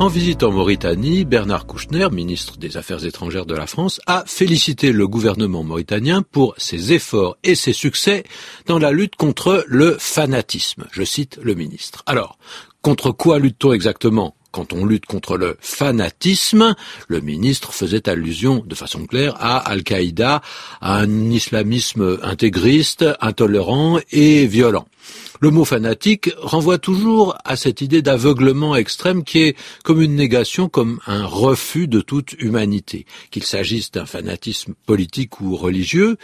En visite en Mauritanie, Bernard Kouchner, ministre des Affaires étrangères de la France, a félicité le gouvernement mauritanien pour ses efforts et ses succès dans la lutte contre le fanatisme. Je cite le ministre. Alors, contre quoi lutte-t-on exactement? Quand on lutte contre le fanatisme, le ministre faisait allusion de façon claire à Al-Qaïda, à un islamisme intégriste, intolérant et violent. Le mot fanatique renvoie toujours à cette idée d'aveuglement extrême qui est comme une négation, comme un refus de toute humanité. Qu'il s'agisse d'un fanatisme politique ou religieux,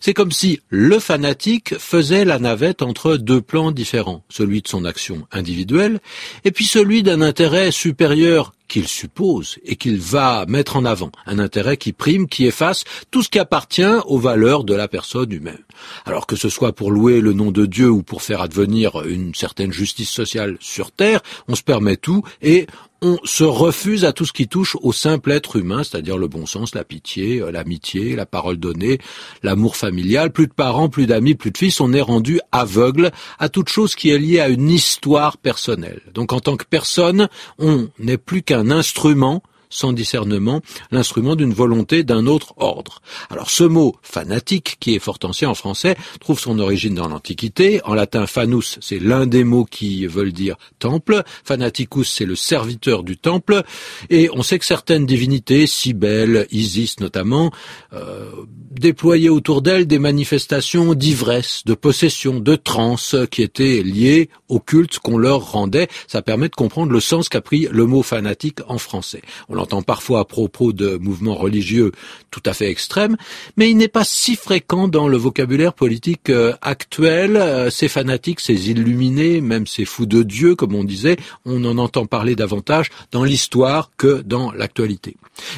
c'est comme si le fanatique faisait la navette entre deux plans différents, celui de son action individuelle et puis celui d'un intérêt supérieur qu'il suppose et qu'il va mettre en avant, un intérêt qui prime, qui efface tout ce qui appartient aux valeurs de la personne humaine. Alors que ce soit pour louer le nom de Dieu ou pour faire advenir une certaine justice sociale sur Terre, on se permet tout et on se refuse à tout ce qui touche au simple être humain, c'est-à-dire le bon sens, la pitié, euh, l'amitié, la parole donnée, l'amour familial. Plus de parents, plus d'amis, plus de fils, on est rendu aveugle à toute chose qui est liée à une histoire personnelle. Donc en tant que personne, on n'est plus qu'un instrument sans discernement, l'instrument d'une volonté d'un autre ordre. Alors ce mot fanatique, qui est fort ancien en français, trouve son origine dans l'Antiquité. En latin, fanus, c'est l'un des mots qui veulent dire temple. Fanaticus, c'est le serviteur du temple. Et on sait que certaines divinités, Cybèle, Isis notamment, euh, déployaient autour d'elles des manifestations d'ivresse, de possession, de transe qui étaient liées au culte qu'on leur rendait. Ça permet de comprendre le sens qu'a pris le mot fanatique en français. L'entend parfois à propos de mouvements religieux tout à fait extrêmes, mais il n'est pas si fréquent dans le vocabulaire politique euh, actuel. Euh, ces fanatiques, ces illuminés, même ces fous de Dieu, comme on disait, on en entend parler davantage dans l'histoire que dans l'actualité.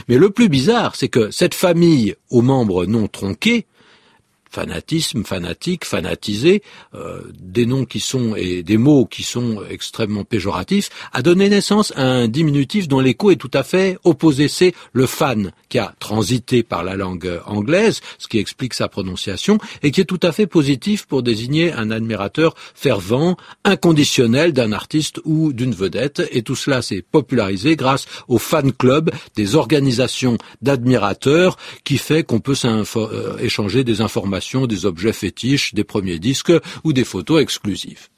Mais le plus bizarre, c'est que cette famille aux membres non tronqués, fanatisme, fanatique, fanatisé, euh, des noms qui sont et des mots qui sont extrêmement péjoratifs, a donné naissance à un diminutif dont l'écho est tout à fait opposé. C'est le fan qui a transité par la langue anglaise, ce qui explique sa prononciation, et qui est tout à fait positif pour désigner un admirateur fervent, inconditionnel d'un artiste ou d'une vedette. Et tout cela s'est popularisé grâce au fan club des organisations d'admirateurs qui fait qu'on peut euh, échanger des informations des objets fétiches, des premiers disques ou des photos exclusives.